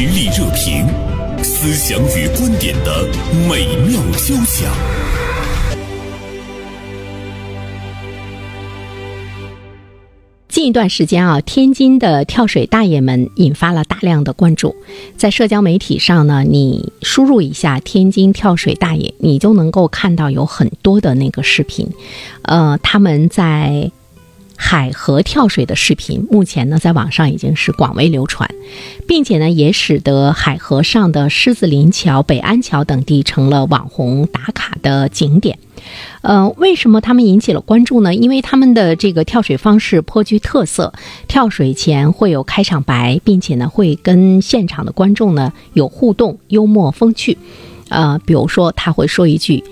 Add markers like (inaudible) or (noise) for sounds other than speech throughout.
实力热评，思想与观点的美妙交响。近一段时间啊，天津的跳水大爷们引发了大量的关注。在社交媒体上呢，你输入一下“天津跳水大爷”，你就能够看到有很多的那个视频。呃，他们在海河跳水的视频，目前呢在网上已经是广为流传，并且呢也使得海河上的狮子林桥、北安桥等地成了网红打卡的景点。呃，为什么他们引起了关注呢？因为他们的这个跳水方式颇具特色，跳水前会有开场白，并且呢会跟现场的观众呢有互动，幽默风趣。呃，比如说他会说一句：“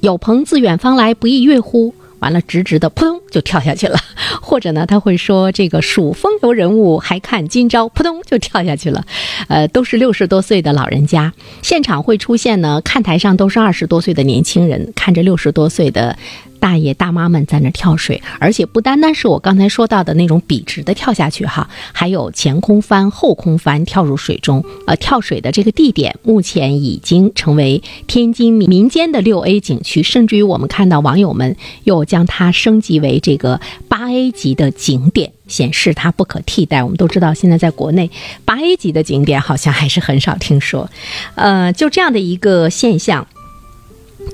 有朋自远方来，不亦乐乎。”完了，直直的扑通就跳下去了，或者呢，他会说这个数风流人物，还看今朝，扑通就跳下去了，呃，都是六十多岁的老人家，现场会出现呢，看台上都是二十多岁的年轻人，看着六十多岁的。大爷大妈们在那跳水，而且不单单是我刚才说到的那种笔直的跳下去哈，还有前空翻、后空翻跳入水中。呃，跳水的这个地点目前已经成为天津民间的六 A 景区，甚至于我们看到网友们又将它升级为这个八 A 级的景点，显示它不可替代。我们都知道，现在在国内八 A 级的景点好像还是很少听说。呃，就这样的一个现象。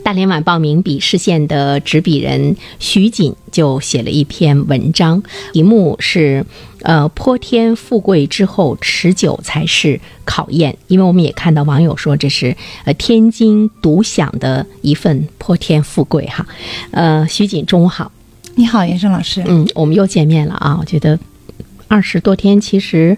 大连晚报名笔视线的执笔人徐锦就写了一篇文章，题目是“呃，泼天富贵之后，持久才是考验”。因为我们也看到网友说这是呃天津独享的一份泼天富贵哈。呃，徐锦，中午好。你好，严生老师。嗯，我们又见面了啊！我觉得二十多天其实。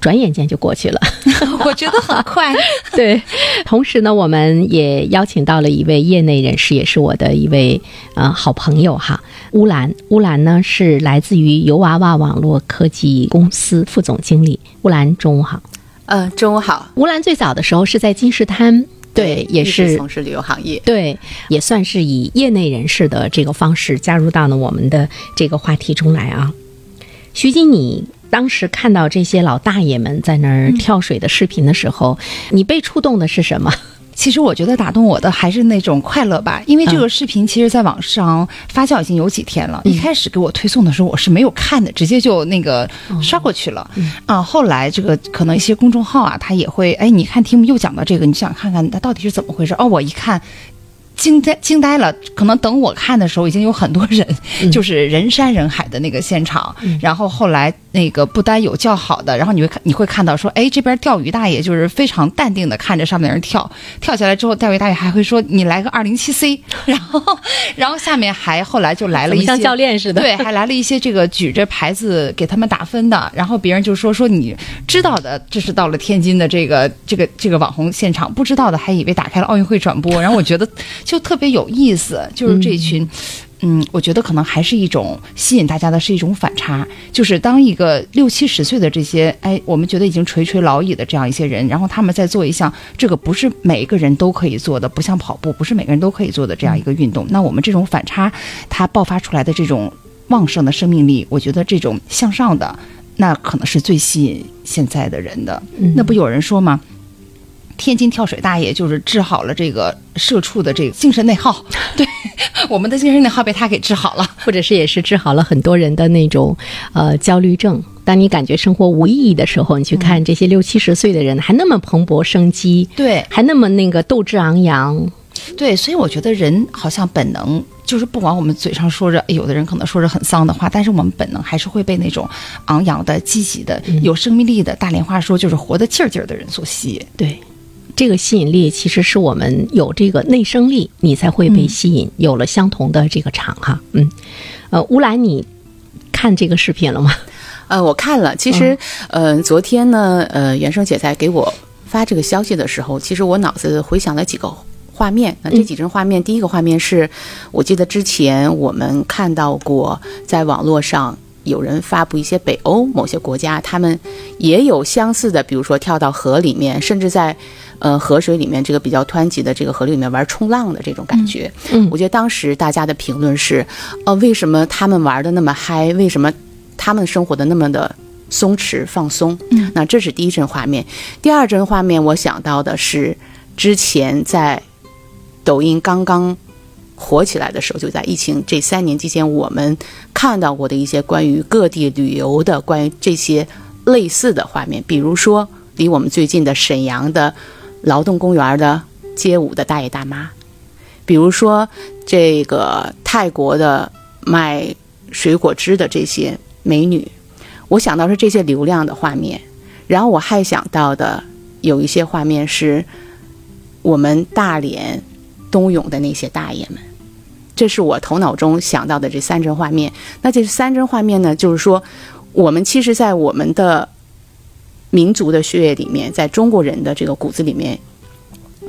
转眼间就过去了，(laughs) 我觉得很快。(laughs) 对，同时呢，我们也邀请到了一位业内人士，也是我的一位呃好朋友哈，乌兰。乌兰呢是来自于油娃娃网络科技公司副总经理。乌兰，中午好。呃，中午好。乌兰最早的时候是在金石滩，对，也是从事旅游行业，对，也算是以业内人士的这个方式加入到了我们的这个话题中来啊。徐经理。当时看到这些老大爷们在那儿跳水的视频的时候，你被触动的是什么？(laughs) 其实我觉得打动我的还是那种快乐吧，因为这个视频其实在网上发酵已经有几天了。一开始给我推送的时候，我是没有看的，直接就那个刷过去了。啊，后来这个可能一些公众号啊，他也会哎，你看题目又讲到这个，你想看看它到底是怎么回事？哦，我一看。惊呆惊呆了，可能等我看的时候，已经有很多人，就是人山人海的那个现场。然后后来那个不单有叫好的，然后你会看你会看到说，哎，这边钓鱼大爷就是非常淡定的看着上面的人跳，跳下来之后，钓鱼大爷还会说你来个二零七 C，(laughs) 然后然后下面还后来就来了一些像教练似的，对，还来了一些这个举着牌子给他们打分的，然后别人就说说你知道的，这是到了天津的这个这个这个网红现场，不知道的还以为打开了奥运会转播，然后我觉得。就特别有意思，就是这群，嗯，我觉得可能还是一种吸引大家的是一种反差，就是当一个六七十岁的这些，哎，我们觉得已经垂垂老矣的这样一些人，然后他们在做一项这个不是每一个人都可以做的，不像跑步，不是每个人都可以做的这样一个运动，那我们这种反差，它爆发出来的这种旺盛的生命力，我觉得这种向上的，那可能是最吸引现在的人的。那不有人说吗？天津跳水大爷就是治好了这个社畜的这个精神内耗，(laughs) 对，我们的精神内耗被他给治好了，或者是也是治好了很多人的那种呃焦虑症。当你感觉生活无意义的时候，你去看这些六七十岁的人还那么蓬勃生机，对，还那么那个斗志昂扬，对，所以我觉得人好像本能就是不管我们嘴上说着，有的人可能说着很丧的话，但是我们本能还是会被那种昂扬的、积极的、有生命力的大连话说就是活得劲儿劲儿的人所吸引，对。这个吸引力其实是我们有这个内生力，你才会被吸引。有了相同的这个场哈，嗯，呃，乌兰，你看这个视频了吗？呃，我看了。其实，呃，昨天呢，呃，袁生姐在给我发这个消息的时候，其实我脑子回想了几个画面。那这几帧画面，第一个画面是我记得之前我们看到过，在网络上有人发布一些北欧某些国家，他们也有相似的，比如说跳到河里面，甚至在。呃，河水里面这个比较湍急的这个河流里面玩冲浪的这种感觉，嗯，我觉得当时大家的评论是，呃，为什么他们玩的那么嗨？为什么他们生活的那么的松弛放松。嗯，那这是第一帧画面。第二帧画面，我想到的是之前在抖音刚刚火起来的时候，就在疫情这三年期间，我们看到过的一些关于各地旅游的、关于这些类似的画面，比如说离我们最近的沈阳的劳动公园的街舞的大爷大妈，比如说这个泰国的卖水果汁的这些美女，我想到是这些流量的画面，然后我还想到的有一些画面是我们大连冬泳的那些大爷们。这是我头脑中想到的这三帧画面。那这三帧画面呢，就是说，我们其实，在我们的民族的血液里面，在中国人的这个骨子里面，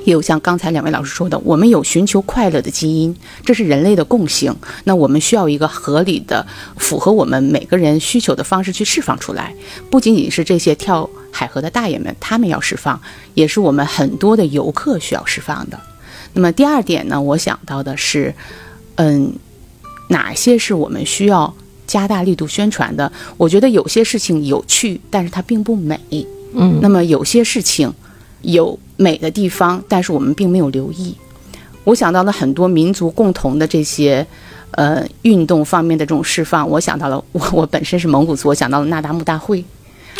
也有像刚才两位老师说的，我们有寻求快乐的基因，这是人类的共性。那我们需要一个合理的、符合我们每个人需求的方式去释放出来。不仅仅是这些跳海河的大爷们，他们要释放，也是我们很多的游客需要释放的。那么第二点呢，我想到的是。嗯，哪些是我们需要加大力度宣传的？我觉得有些事情有趣，但是它并不美。嗯，那么有些事情有美的地方，但是我们并没有留意。我想到了很多民族共同的这些呃运动方面的这种释放。我想到了 (laughs) 我我本身是蒙古族，我想到了那达慕大会。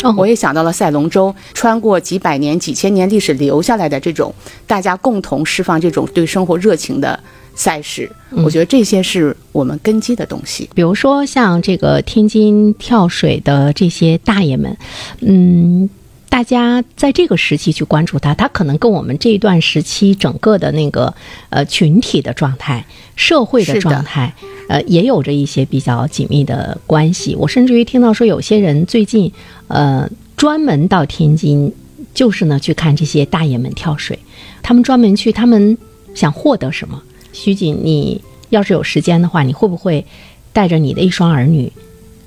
哦，我也想到了赛龙舟，穿过几百年、几千年历史留下来的这种大家共同释放这种对生活热情的。赛事，我觉得这些是我们根基的东西。比如说像这个天津跳水的这些大爷们，嗯，大家在这个时期去关注他，他可能跟我们这一段时期整个的那个呃群体的状态、社会的状态，呃，也有着一些比较紧密的关系。我甚至于听到说，有些人最近呃专门到天津，就是呢去看这些大爷们跳水，他们专门去，他们想获得什么？徐锦，你要是有时间的话，你会不会带着你的一双儿女，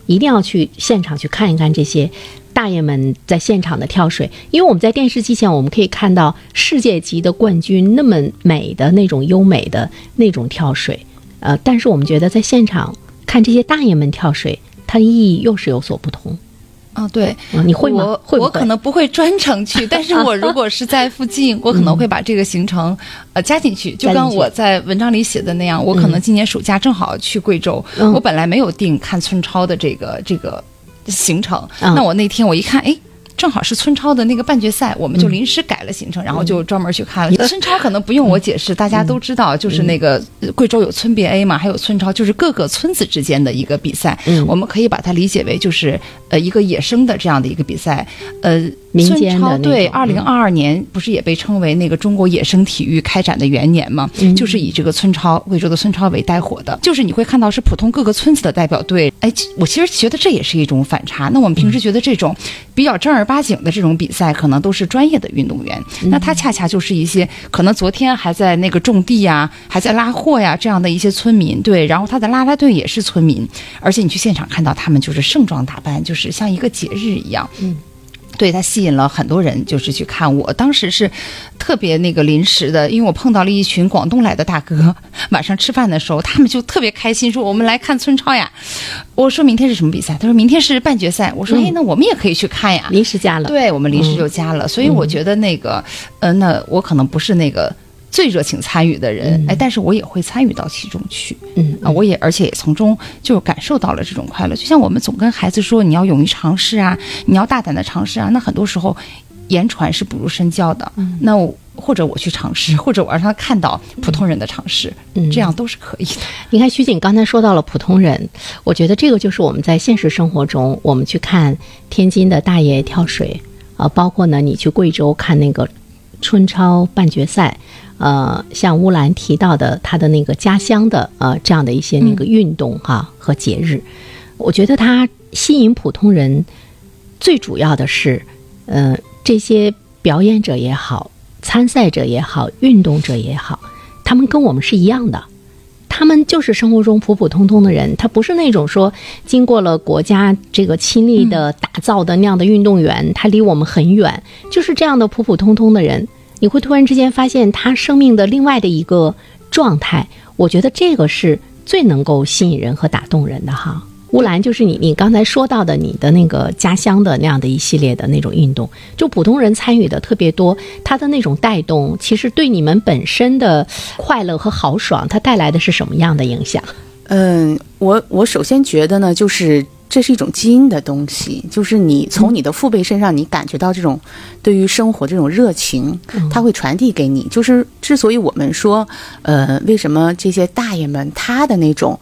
一定要去现场去看一看这些大爷们在现场的跳水？因为我们在电视机前，我们可以看到世界级的冠军那么美的那种优美的那种跳水，呃，但是我们觉得在现场看这些大爷们跳水，它的意义又是有所不同。啊，对，你会吗？我会我可能不会专程去，(laughs) 但是我如果是在附近，我可能会把这个行程呃加进去。就跟我在文章里写的那样，我可能今年暑假正好去贵州，我本来没有定看村超的这个这个行程，那我那天我一看，哎。正好是村超的那个半决赛，我们就临时改了行程，然后就专门去看了。村超可能不用我解释，大家都知道，就是那个贵州有村别 A 嘛，还有村超，就是各个村子之间的一个比赛。我们可以把它理解为就是呃一个野生的这样的一个比赛。呃，村超对，二零二二年不是也被称为那个中国野生体育开展的元年嘛？就是以这个村超贵州的村超为带火的。就是你会看到是普通各个村子的代表队。哎，我其实觉得这也是一种反差。那我们平时觉得这种比较正儿。八经的这种比赛，可能都是专业的运动员，那他恰恰就是一些可能昨天还在那个种地呀，还在拉货呀这样的一些村民，对，然后他的拉拉队也是村民，而且你去现场看到他们就是盛装打扮，就是像一个节日一样，嗯。对他吸引了很多人，就是去看。我当时是特别那个临时的，因为我碰到了一群广东来的大哥。(laughs) 晚上吃饭的时候，他们就特别开心，说我们来看村超呀。我说明天是什么比赛？他说明天是半决赛。我说哎，那我们也可以去看呀。临时加了，对我们临时就加了。所以我觉得那个，呃，那我可能不是那个。最热情参与的人，哎，但是我也会参与到其中去，嗯啊，我也而且也从中就感受到了这种快乐。就像我们总跟孩子说，你要勇于尝试啊，你要大胆的尝试啊。那很多时候，言传是不如身教的。那我或者我去尝试，或者我让他看到普通人的尝试，这样都是可以的。你看，徐锦刚才说到了普通人，我觉得这个就是我们在现实生活中，我们去看天津的大爷跳水，啊，包括呢，你去贵州看那个春超半决赛。呃，像乌兰提到的，他的那个家乡的呃这样的一些那个运动哈和节日，我觉得他吸引普通人最主要的是，呃，这些表演者也好，参赛者也好，运动者也好，他们跟我们是一样的，他们就是生活中普普通通的人，他不是那种说经过了国家这个亲力的打造的那样的运动员，他离我们很远，就是这样的普普通通的人。你会突然之间发现他生命的另外的一个状态，我觉得这个是最能够吸引人和打动人的哈。乌兰就是你，你刚才说到的你的那个家乡的那样的一系列的那种运动，就普通人参与的特别多，它的那种带动，其实对你们本身的快乐和豪爽，它带来的是什么样的影响？嗯，我我首先觉得呢，就是这是一种基因的东西，就是你从你的父辈身上，你感觉到这种对于生活这种热情，它会传递给你。就是之所以我们说，呃，为什么这些大爷们他的那种。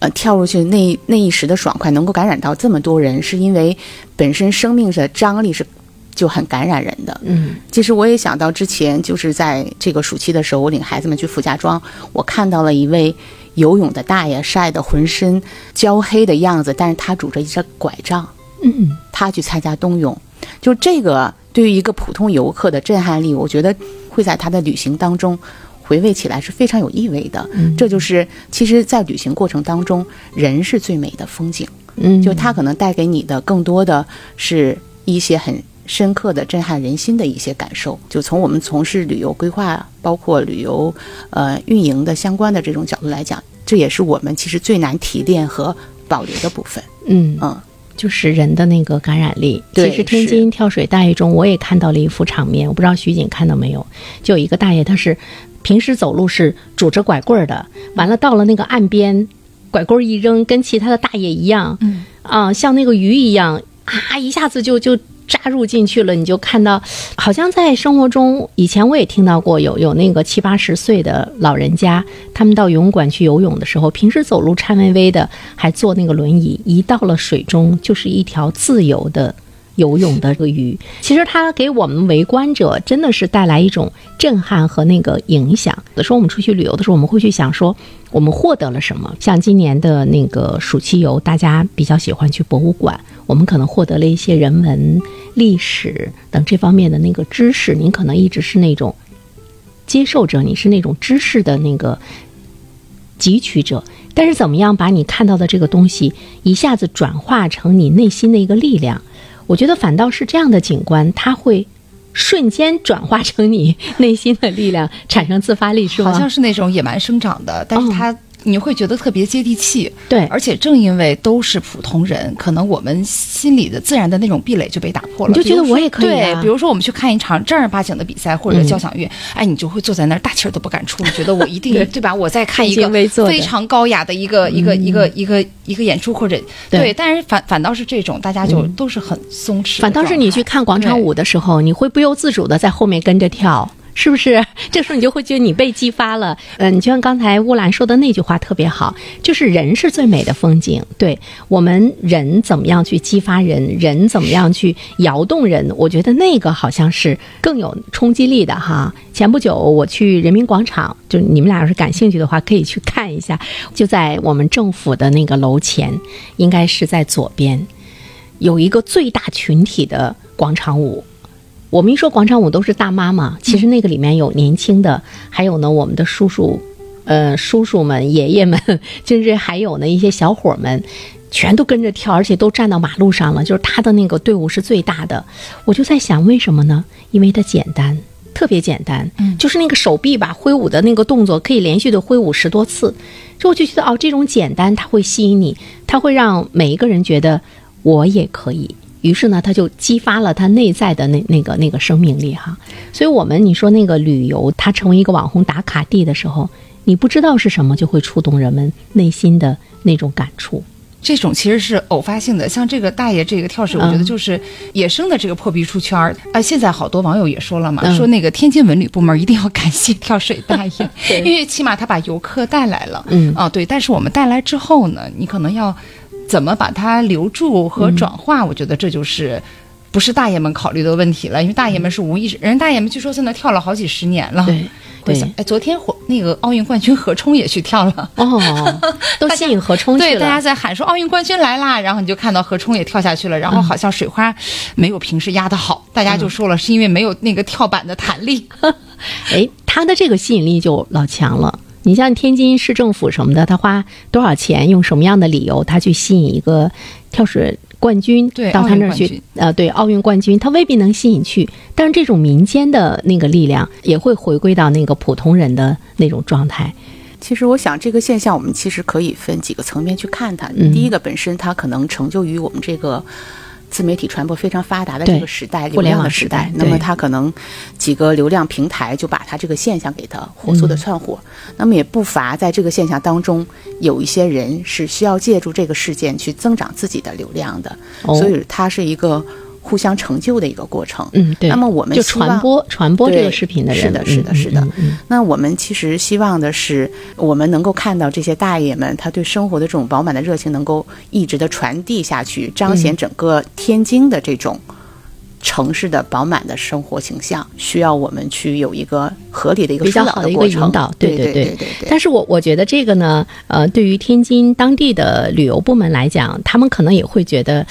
呃，跳入去那那一时的爽快，能够感染到这么多人，是因为本身生命的张力是就很感染人的。嗯，其实我也想到之前就是在这个暑期的时候，我领孩子们去傅家庄，我看到了一位游泳的大爷，晒得浑身焦黑的样子，但是他拄着一只拐杖，嗯，他去参加冬泳，就这个对于一个普通游客的震撼力，我觉得会在他的旅行当中。回味起来是非常有意味的，嗯这就是其实，在旅行过程当中，人是最美的风景。嗯，就他可能带给你的更多的是一些很深刻的、震撼人心的一些感受。就从我们从事旅游规划，包括旅游呃运营的相关的这种角度来讲，这也是我们其实最难提炼和保留的部分。嗯嗯。就是人的那个感染力。对其实天津跳水大爷中，我也看到了一幅场面，我不知道徐锦看到没有？就有一个大爷，他是平时走路是拄着拐棍儿的，完了到了那个岸边，拐棍儿一扔，跟其他的大爷一样，嗯啊，像那个鱼一样啊，一下子就就扎入进去了。你就看到，好像在生活中，以前我也听到过有有那个七八十岁的老人家，他们到游泳馆去游泳的时候，平时走路颤巍巍的，还坐那个轮椅，一到了水中就是一条自由的。游泳的这个鱼，其实它给我们围观者真的是带来一种震撼和那个影响。有时候我们出去旅游的时候，我们会去想说，我们获得了什么？像今年的那个暑期游，大家比较喜欢去博物馆，我们可能获得了一些人文、历史等这方面的那个知识。您可能一直是那种接受者，你是那种知识的那个汲取者。但是怎么样把你看到的这个东西一下子转化成你内心的一个力量？我觉得反倒是这样的景观，它会瞬间转化成你内心的力量，产生自发力，是吗？好像是那种野蛮生长的，但是它。你会觉得特别接地气，对，而且正因为都是普通人，可能我们心里的自然的那种壁垒就被打破了。你就觉得我也可以、啊，对，比如说我们去看一场正儿八经的比赛或者交响乐，嗯、哎，你就会坐在那儿大气儿都不敢出，觉得我一定 (laughs) 对吧？我在看一个非常高雅的一个一个一个一个一个演出或者对，但是反反倒是这种大家就都是很松弛。反倒是你去看广场舞的时候，你会不由自主的在后面跟着跳。是不是？(laughs) 这时候你就会觉得你被激发了。嗯，你就像刚才乌兰说的那句话特别好，就是人是最美的风景。对我们人怎么样去激发人，人怎么样去摇动人，我觉得那个好像是更有冲击力的哈。前不久我去人民广场，就你们俩要是感兴趣的话，可以去看一下，就在我们政府的那个楼前，应该是在左边，有一个最大群体的广场舞。我们一说广场舞都是大妈嘛，其实那个里面有年轻的，还有呢我们的叔叔，呃叔叔们、爷爷们，甚 (laughs) 至还有呢一些小伙们，全都跟着跳，而且都站到马路上了。就是他的那个队伍是最大的，我就在想为什么呢？因为它简单，特别简单，嗯，就是那个手臂吧挥舞的那个动作可以连续的挥舞十多次，这我就觉得哦，这种简单它会吸引你，它会让每一个人觉得我也可以。于是呢，他就激发了他内在的那那个那个生命力哈。所以，我们你说那个旅游，它成为一个网红打卡地的时候，你不知道是什么，就会触动人们内心的那种感触。这种其实是偶发性的，像这个大爷这个跳水，我觉得就是野生的这个破壁出圈儿。啊，现在好多网友也说了嘛，嗯说那个天津文旅部门一定要感谢跳水大爷，(laughs) 因为起码他把游客带来了。嗯啊，对。但是我们带来之后呢，你可能要。怎么把它留住和转化？我觉得这就是不是大爷们考虑的问题了，因为大爷们是无意识，人大爷们据说在那跳了好几十年了。对对，哎，昨天火那个奥运冠军何冲也去跳了，哦，(laughs) 都吸引何冲去了。对，大家在喊说奥运冠军来啦，然后你就看到何冲也跳下去了，然后好像水花没有平时压的好，大家就说了是因为没有那个跳板的弹力。(laughs) 哎，他的这个吸引力就老强了。你像天津市政府什么的，他花多少钱，用什么样的理由，他去吸引一个跳水冠军到他那儿去？呃，对，奥运冠军，他未必能吸引去，但是这种民间的那个力量也会回归到那个普通人的那种状态。其实我想这个现象，我们其实可以分几个层面去看它。嗯第一个，本身它可能成就于我们这个。自媒体传播非常发达的这个时代，互联网流量的时时代那么它可能几个流量平台就把它这个现象给它火速的嗯。窜火。那么也不乏在这个现象当中，有一些人是需要借助这个事件去增长自己的流量的，哦。所以它是一个互相成就的一个过程。嗯，对。那么我们就传播传播这个视频的人，是的，是的，嗯是的。那我们其实希望的是，我们能够看到这些大爷们，他对生活的这种饱满的热情，能够一直的传递下去，彰显整个天津的这种。城市的饱满的生活形象，需要我们去有一个合理的一个比较好的一个引导，对对对对对。但是我我觉得这个呢，呃，对于天津当地的旅游部门来讲，他们可能也会觉得。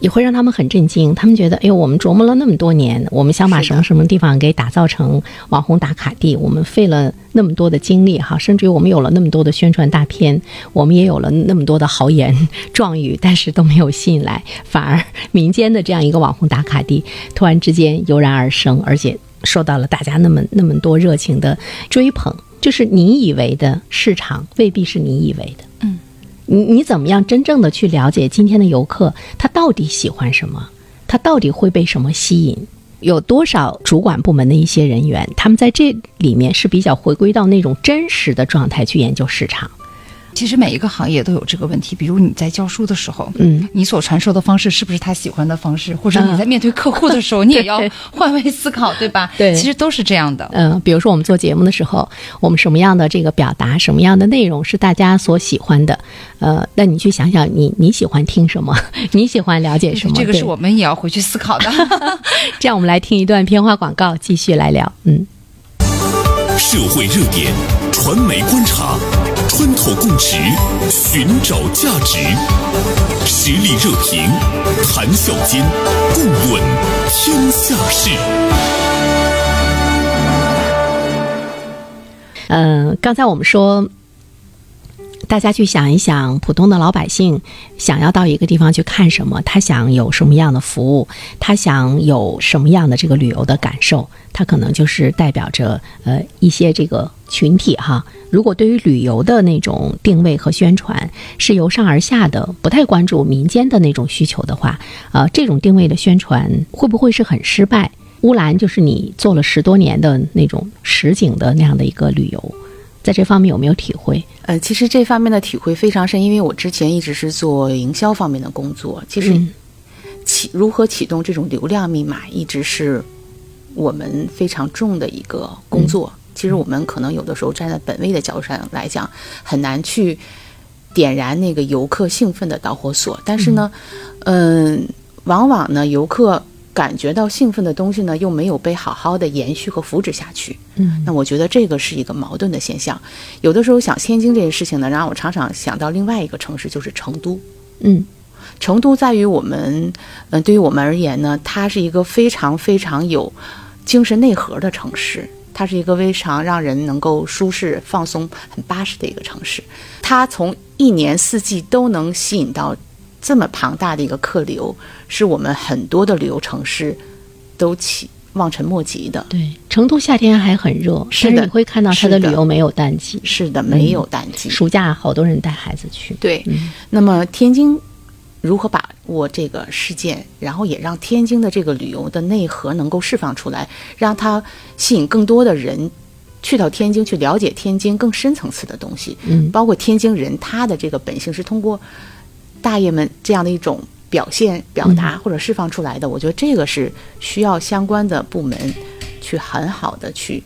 也会让他们很震惊，他们觉得，哎呦，我们琢磨了那么多年，我们想把什么什么地方给打造成网红打卡地，我们费了那么多的精力哈，甚至于我们有了那么多的宣传大片，我们也有了那么多的豪言壮语，但是都没有吸引来，反而民间的这样一个网红打卡地，突然之间油然而生，而且受到了大家那么那么多热情的追捧。就是你以为的市场，未必是你以为的。嗯，你你怎么样真正的去了解今天的游客，他到底喜欢什么？他到底会被什么吸引？有多少主管部门的一些人员，他们在这里面是比较回归到那种真实的状态去研究市场？其实每一个行业都有这个问题，比如你在教书的时候，嗯，你所传授的方式是不是他喜欢的方式？或者你在面对客户的时候，你也 (laughs) 要换位思考，对吧？对其实都是这样的。嗯、比如说我们做节目的时候，我们什么样的这个表达，什么样的内容是大家所喜欢的？呃，那你去想想你，你喜欢听什么？(laughs) 你喜欢了解什么？这个是我们也要回去思考的。(laughs) 这样，我们来听一段片花广告，继续来聊。嗯。社会热点，传媒观察，分头共识，寻找价值，实力热评，谈笑间，共论天下事。嗯，刚才我们说，大家去想一想，普通的老百姓想要到一个地方去看什么，他想有什么样的服务，他想有什么样的这个旅游的感受，他可能就是代表着呃一些这个群体哈。如果对于旅游的那种定位和宣传是由上而下的，不太关注民间的那种需求的话，呃，这种定位的宣传会不会是很失败？乌兰就是你做了十多年的那种实景的那样的一个旅游，在这方面有没有体会？呃，其实这方面的体会非常深，因为我之前一直是做营销方面的工作。其实嗯启如何启动这种流量密码，一直是我们非常重的一个工作。其实我们可能有的时候站在本位的角度上来讲，很难去点燃那个游客兴奋的导火索。但是呢，嗯、往往呢，游客感觉到兴奋的东西呢，又没有被好好的延续和扶持下去。嗯那我觉得这个是一个矛盾的现象。有的时候想天津这件事情呢，让我常常想到另外一个城市，就是成都。嗯成都在于我们，嗯、对于我们而言呢，它是一个非常非常有精神内核的城市。它是一个非常让人能够舒适、放松、很巴适的一个城市。它从一年四季都能吸引到这么庞大的一个客流，是我们很多的旅游城市都起望尘莫及的。对，成都夏天还很热，是的你会看到它的旅游没有淡季，是的，没有淡季。暑假好多人带孩子去。对，嗯那么天津如何把握这个事件，然后也让天津的这个旅游的内核能够释放出来，让它吸引更多的人去到天津去了解天津更深层次的东西，嗯包括天津人他的这个本性是通过大爷们这样的一种表现、表嗯达或者释放出来的。我觉得这个是需要相关的部门去很好的去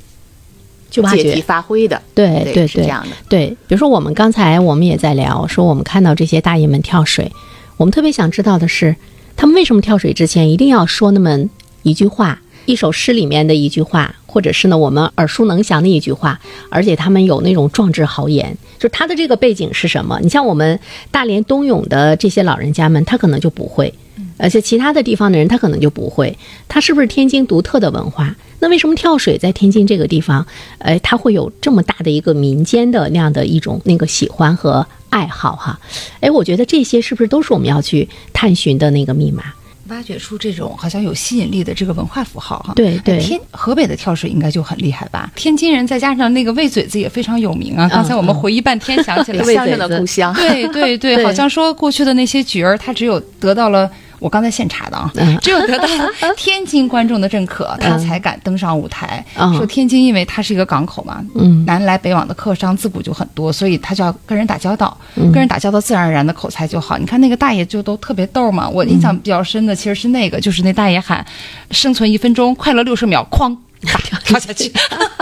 去挖借题掘。发挥的。对对对是这样的。对，比如说我们刚才我们也在聊，说我们看到这些大爷们跳水，我们特别想知道的是，他们为什么跳水之前一定要说那么一句话，一首诗里面的一句话，或者是呢我们耳熟能详的一句话，而且他们有那种壮志豪言，就他的这个背景是什么？你像我们大连东涌的这些老人家们，他可能就不会。而且其他的地方的人他可能就不会，他是不是天津独特的文化？那为什么跳水在天津这个地方，哎，它会有这么大的一个民间的那样的一种那个喜欢和爱好哈？哎，我觉得这些是不是都是我们要去探寻的那个密码？挖掘出这种好像有吸引力的这个文化符号哈。对对哎天河北的跳水应该就很厉害吧？天津人再加上那个喂嘴子也非常有名啊。刚才我们回忆半天想起来，(laughs) 魏相声的嘴子故乡。(laughs) 对对对，对 (laughs) 好像说过去的那些角儿，他只有得到了。我刚才现查的啊，嗯只有得到天津观众的认可，他才敢登上舞台。嗯说天津因为它是一个港口嘛，嗯南来北往的客商自古就很多，所以他就要跟人打交道，嗯跟人打交道自然而然的口才就好。你看那个大爷就都特别逗嘛，我印象比较深的其实是那个，就是那大爷喊“生存一分钟，快乐六十秒”，哐。(laughs) 啪跳下去，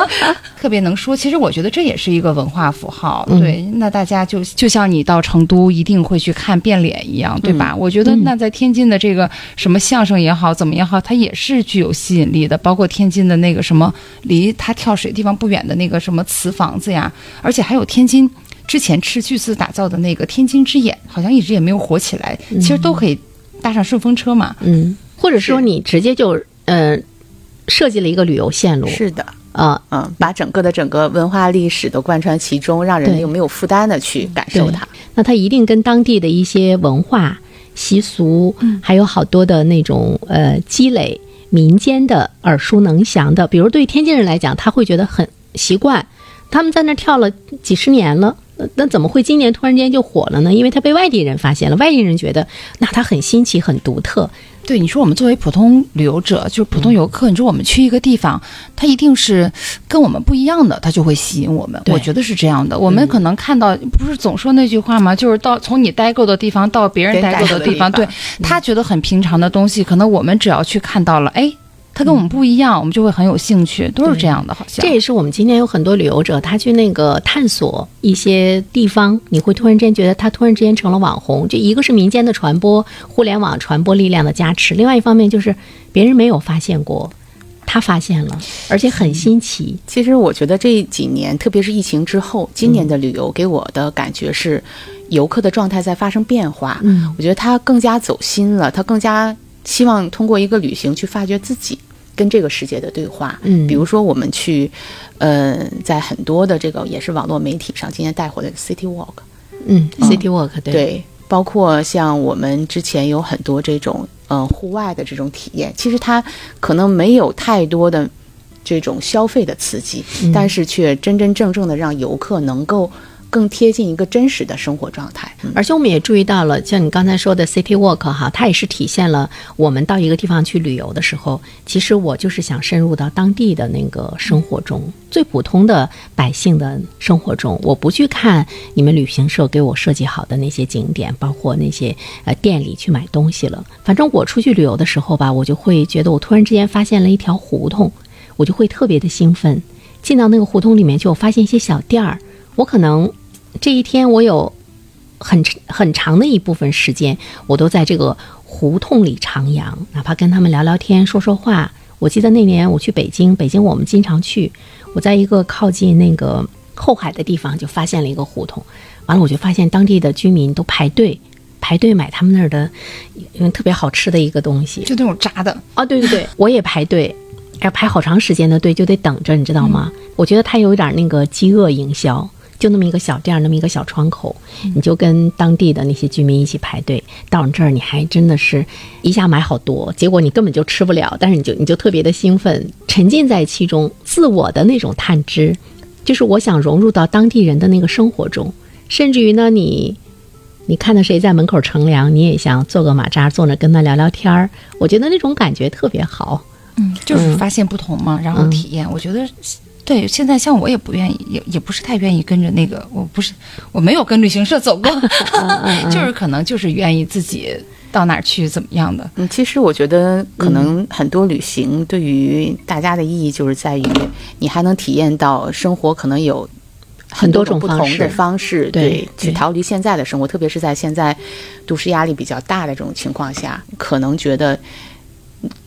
(laughs) 特别能说。其实我觉得这也是一个文化符号。嗯对，那大家就就像你到成都一定会去看变脸一样，对吧？我觉得那在天津的这个什么相声也好，怎么也好，它也是具有吸引力的。包括天津的那个什么离他跳水地方不远的那个什么瓷房子呀，而且还有天津之前斥巨资打造的那个天津之眼，好像一直也没有火起来。其实都可以搭上顺风车嘛。嗯，或者说你直接就呃设计了一个旅游线路，是的，嗯、嗯，把整个的整个文化历史都贯穿其中，让人又没有负担的去感受它。那它一定跟当地的一些文化习俗，还有好多的那种呃积累民间的耳熟能详的，比如对天津人来讲，他会觉得很习惯，他们在那儿跳了几十年了。那那怎么会今年突然间就火了呢？因为他被外地人发现了，外地人觉得那他很新奇、很独特。对，你说我们作为普通旅游者，就是普通游客，你说我们去一个地方，它一定是跟我们不一样的，它就会吸引我们。我觉得是这样的。我们可能看到，不是总说那句话吗？就是到从你待够的地方到别人待够的地方，对他觉得很平常的东西，可能我们只要去看到了，哎，它跟我们不一样，我们就会很有兴趣，都是这样的，好像。这也是我们今天有很多旅游者，他去那个探索一些地方，你会突然之间觉得他突然之间成了网红。这一个是民间的传播，互联网传播力量的加持；另外一方面就是别人没有发现过，他发现了，而且很新奇。其实我觉得这几年，特别是疫情之后，今年的旅游给我的感觉是，游客的状态在发生变化。嗯，我觉得他更加走心了，他更加希望通过一个旅行去发掘自己跟这个世界的对话。嗯。比如说我们去，呃，在很多的这个也是网络媒体上今天带火的 City Walk，嗯，City Walk 对。对，包括像我们之前有很多这种嗯、呃户外的这种体验，其实它可能没有太多的这种消费的刺激，但是却真真正正的让游客能够更贴近一个真实的生活状态。而且我们也注意到了，像你刚才说的 City Walk 哈，它也是体现了我们到一个地方去旅游的时候，其实我就是想深入到当地的那个生活中，最普通的百姓的生活中。我不去看你们旅行社给我设计好的那些景点，包括那些呃店里去买东西了。反正我出去旅游的时候吧，我就会觉得我突然之间发现了一条胡同，我就会特别的兴奋。进到那个胡同里面去，我发现一些小店儿，我可能这一天我有很很长的一部分时间，我都在这个胡同里徜徉，哪怕跟他们聊聊天、说说话。我记得那年我去北京，北京我们经常去，我在一个靠近那个后海的地方就发现了一个胡同，完了我就发现当地的居民都排队排队买他们那儿的嗯特别好吃的一个东西，就那种炸的，啊，对对对，我也排队，要排好长时间的队，就得等着，你知道吗？我觉得他有一点那个饥饿营销，就那么一个小店儿，那么一个小窗口，你就跟当地的那些居民一起排队，到你这儿你还真的是一下买好多，结果你根本就吃不了，但是你就你就特别的兴奋，沉浸在其中，自我的那种探知，就是我想融入到当地人的那个生活中，甚至于呢，你。你看到谁在门口乘凉，你也想做个马扎，坐那跟他聊聊天儿。我觉得那种感觉特别好。嗯，就是发现不同嘛，然后嗯体验。我觉得，对，现在像我也不愿意，也也不是太愿意跟着那个，我不是，我没有跟旅行社走过，(laughs) 就是可能就是愿意自己到哪儿去怎么样的。嗯，其实我觉得可能很多旅行对于大家的意义就是在于你还能体验到生活可能有。很多种不同的方式，对对去逃离现在的生活，特别是在现在都市压力比较大的这种情况下，可能觉得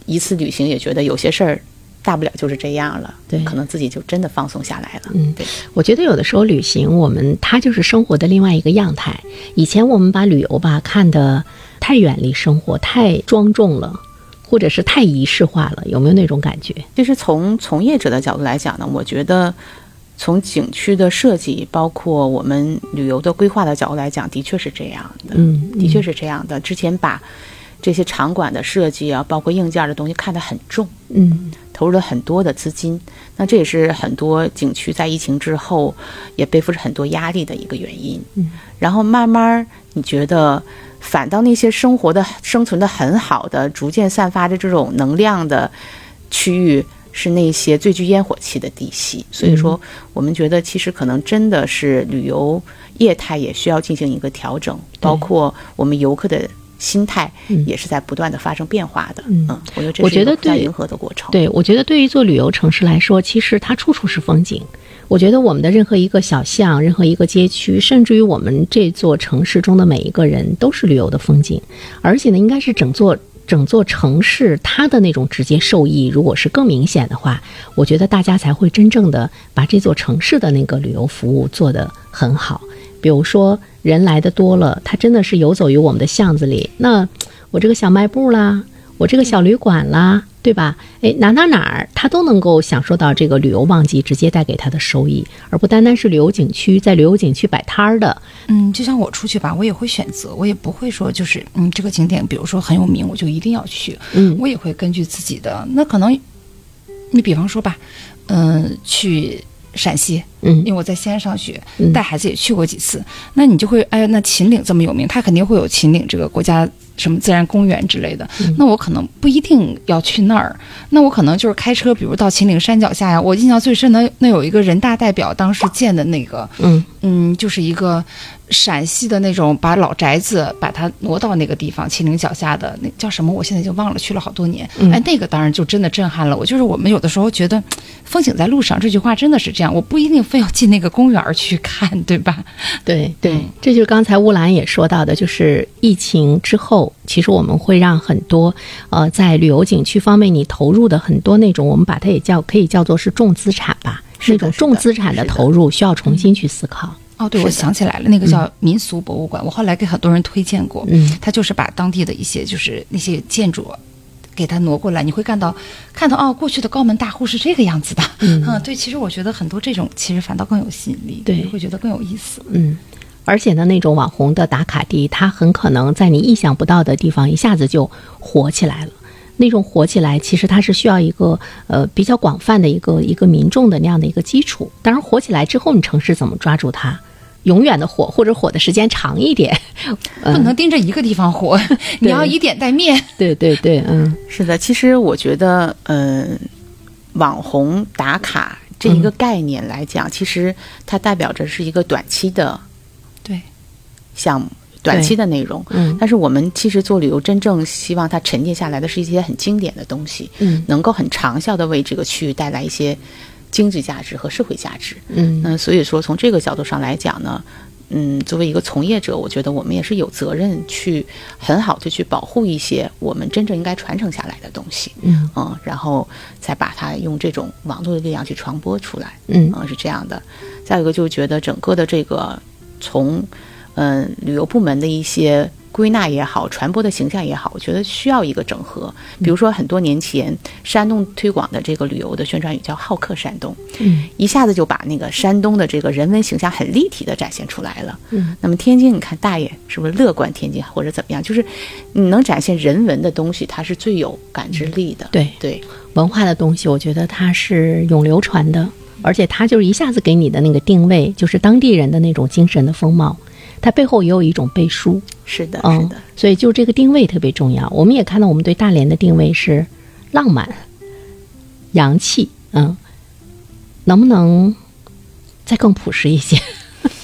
一次旅行也觉得有些事儿大不了就是这样了，对可能自己就真的放松下来了。嗯对，我觉得有的时候旅行，我们它就是生活的另外一个样态。以前我们把旅游吧看得太远离生活，太庄重了，或者是太仪式化了，有没有那种感觉？其实从从业者的角度来讲呢，我觉得从景区的设计，包括我们旅游的规划的角度来讲，的确是这样的。嗯，的确是这样的。之前把这些场馆的设计啊，包括硬件的东西看得很重，嗯投入了很多的资金。那这也是很多景区在疫情之后也背负着很多压力的一个原因。嗯，然后慢慢你觉得，反倒那些生活的生存的很好的、逐渐散发着这种能量的区域。是那些最具烟火气的地系，所以说我们觉得其实可能真的是旅游业态也需要进行一个调整，包括我们游客的心态也是在不断的发生变化的。嗯我觉得这是一个比较对迎合的过程。对，我觉得对于做旅游城市来说，其实它处处是风景。我觉得我们的任何一个小巷、任何一个街区，甚至于我们这座城市中的每一个人，都是旅游的风景。而且呢，应该是整座整座城市它的那种直接受益，如果是更明显的话，我觉得大家才会真正的把这座城市的那个旅游服务做得很好。比如说，人来的多了，他真的是游走于我们的巷子里，那 (tsk) 我这个小卖部啦，我这个小旅馆啦，对吧？哎，哪哪哪儿，他都能够享受到这个旅游旺季直接带给他的收益，而不单单是旅游景区在旅游景区摆摊儿的。嗯，就像我出去吧，我也会选择，我也不会说就是嗯这个景点，比如说很有名，我就一定要去。嗯我也会根据自己的，那可能你比方说吧，嗯、去陕西，嗯。因为我在西安上学嗯，带孩子也去过几次，那你就会哎呀，那秦岭这么有名，它肯定会有秦岭这个国家什么自然公园之类的，嗯。那我可能不一定要去那儿，那我可能就是开车，比如到秦岭山脚下呀，我印象最深的那有一个人大代表当时建的那个，嗯。嗯，就是一个陕西的那种，把老宅子把它挪到那个地方，秦岭脚下的那叫什么？我现在已经忘了，去了好多年。嗯哎，那个当然就真的震撼了我。就是我们有的时候觉得，风景在路上这句话真的是这样，我不一定非要进那个公园去看，对吧？对对嗯，这就是刚才乌兰也说到的，就是疫情之后，其实我们会让很多呃在旅游景区方面你投入的很多那种，我们把它也叫可以叫做是重资产吧，是一种重资产的投入需要重新去思考。哦，对，我想起来了，那个叫民俗博物馆，我后来给很多人推荐过。嗯它就是把当地的一些就是那些建筑。给它挪过来，你会看到，看到哦，过去的高门大户是这个样子的。嗯 (laughs) 对，其实我觉得很多这种其实反倒更有吸引力，对你会觉得更有意思。嗯，而且呢，那种网红的打卡地，它很可能在你意想不到的地方一下子就火起来了。那种火起来，其实它是需要一个呃比较广泛的一个一个民众的那样的一个基础。当然，火起来之后，你城市怎么抓住它？永远的火，或者火的时间长一点。(laughs) 不能盯着一个地方火，(laughs) 你要以点带面。对对对，嗯是的，其实我觉得，嗯、网红打卡这一个嗯概念来讲，其实它代表着是一个短期的对，项目。短期的内容，嗯但是我们其实做旅游，真正希望它沉淀下来的是一些很经典的东西，嗯能够很长效的为这个区域带来一些经济价值和社会价值。嗯。那，所以说从这个角度上来讲呢，嗯，作为一个从业者，我觉得我们也是有责任去很好的去保护一些我们真正应该传承下来的东西，嗯。嗯，然后再把它用这种网络的力量去传播出来，嗯。嗯，是这样的。再有一个就是觉得整个的这个从嗯旅游部门的一些归纳也好，传播的形象也好，我觉得需要一个整合。比如说很多年前，山东推广的这个旅游的宣传语叫“好客山东”，嗯一下子就把那个山东的这个人文形象很立体的展现出来了。嗯，那么天津，你看大爷是不是乐观天津或者怎么样？就是你能展现人文的东西，它是最有感知力的。对对，文化的东西，我觉得它是永流传的，而且它就是一下子给你的那个定位，就是当地人的那种精神的风貌，它背后也有一种背书。是的，是嗯的，，所以就这个定位特别重要。我们也看到，我们对大连的定位是浪漫、洋气，嗯，能不能再更朴实一些？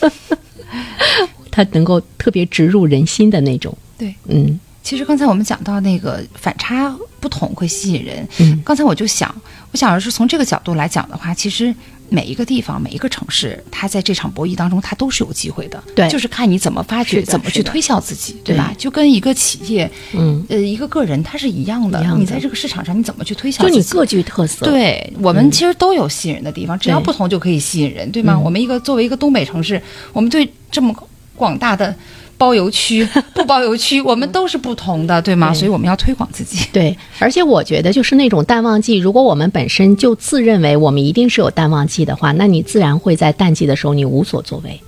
(laughs) 它能够特别植入人心的那种，对，嗯其实刚才我们讲到那个反差不同会吸引人，嗯刚才我就想，我想要是从这个角度来讲的话，其实每一个地方、每一个城市，它在这场博弈当中，它都是有机会的。对就是看你怎么发掘，怎么去推销自己，对吧？对就跟一个企业，嗯，呃，一个个人，它是一样的。一样的你在这个市场上，你怎么去推销自己？就你各具特色，，对我们其实都有吸引人的地方，只要不同就可以吸引人，对吗？嗯我们一个作为一个东北城市，我们对这么广大的包邮区、(laughs) 不包邮区，我们都是不同的，(laughs) 对吗？对所以我们要推广自己。对，而且我觉得就是那种淡旺季，如果我们本身就自认为我们一定是有淡旺季的话，那你自然会在淡季的时候你无所作为。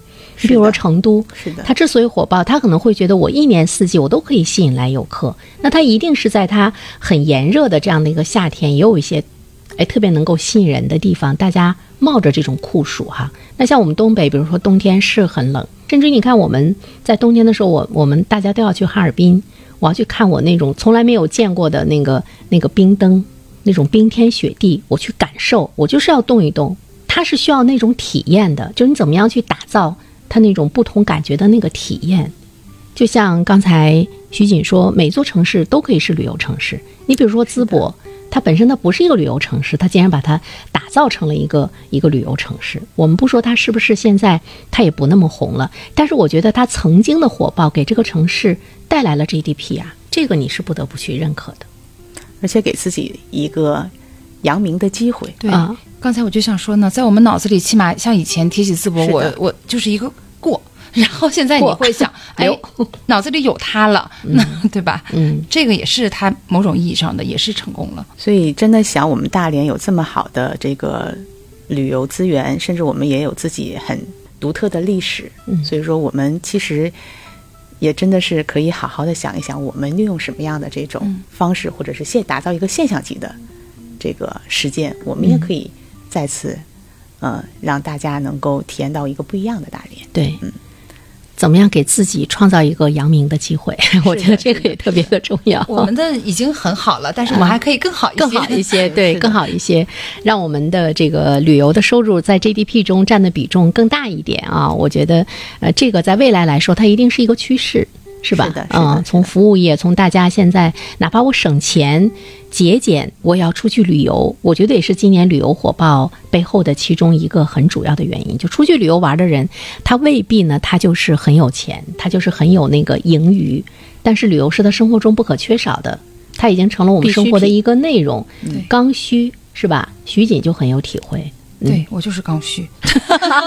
你比如说成都，是的它之所以火爆，它可能会觉得我一年四季我都可以吸引来游客，那它一定是在它很炎热的这样的一个夏天，也有一些哎特别能够吸引人的地方，大家冒着这种酷暑哈。那像我们东北，比如说冬天是很冷，甚至你看我们在冬天的时候，我我们大家都要去哈尔滨，我要去看我那种从来没有见过的那个那个冰灯，那种冰天雪地，我去感受，我就是要动一动。它是需要那种体验的，就是你怎么样去打造它那种不同感觉的那个体验。就像刚才徐锦说，每座城市都可以是旅游城市。你比如说淄博，它本身它不是一个旅游城市，它竟然把它打造成了一个一个旅游城市。我们不说它是不是现在它也不那么红了，但是我觉得它曾经的火爆给这个城市带来了 GDP 啊，这个你是不得不去认可的。而且给自己一个扬名的机会。对啊刚才我就想说呢，在我们脑子里，起码像以前提起淄博，我我就是一个过，然后现在你会想，(laughs) 哎呦，脑子里有他了，(laughs) 那对吧？嗯，这个也是他某种意义上的，也是成功了。所以真的想，我们大连有这么好的这个旅游资源，甚至我们也有自己很独特的历史。嗯所以说我们其实也真的是可以好好的想一想，我们利用什么样的这种嗯方式，或者是现打造一个现象级的这个实践，我们也可以再次。呃，让大家能够体验到一个不一样的大连。对，怎么样给自己创造一个扬名的机会？(laughs) 我觉得这个也特别的重要。我们的已经很好了，但是我们还可以更好一些，更好一些，对，更好一些，让我们的这个旅游的收入在 GDP 中占的比重更大一点啊！我觉得，呃，这个在未来来说，它一定是一个趋势，是吧？嗯，从服务业，从大家现在哪怕我省钱节俭，我也要出去旅游，我觉得也是今年旅游火爆背后的其中一个很主要的原因。就出去旅游玩的人，他未必呢，他就是很有钱，他就是很有那个盈余，但是旅游是他生活中不可缺少的。它已经成了我们生活的一个内容，对刚需是吧？徐锦就很有体会，对我就是刚需。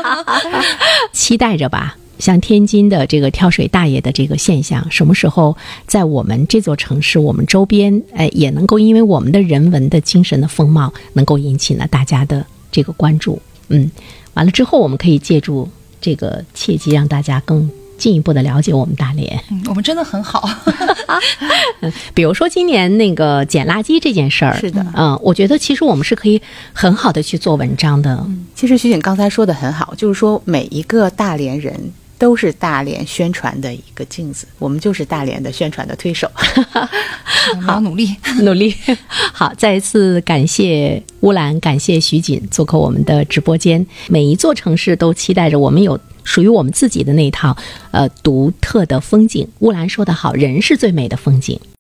(laughs) 期待着吧。像天津的这个跳水大爷的这个现象，什么时候在我们这座城市、我们周边，哎，也能够因为我们的人文的精神的风貌，能够引起呢大家的这个关注。嗯，完了之后，我们可以借助这个契机，让大家更进一步的了解我们大连。嗯，我们真的很好。(laughs) 比如说今年那个捡垃圾这件事儿，是的嗯，我觉得其实我们是可以很好的去做文章的。其实徐景刚才说的很好，就是说每一个大连人都是大连宣传的一个镜子，我们就是大连的宣传的推手。我们要努力。努力。(laughs) (laughs) 好，再一次感谢乌兰，感谢徐锦做客我们的直播间。每一座城市都期待着我们有属于我们自己的那一套呃独特的风景。乌兰说得好，人是最美的风景。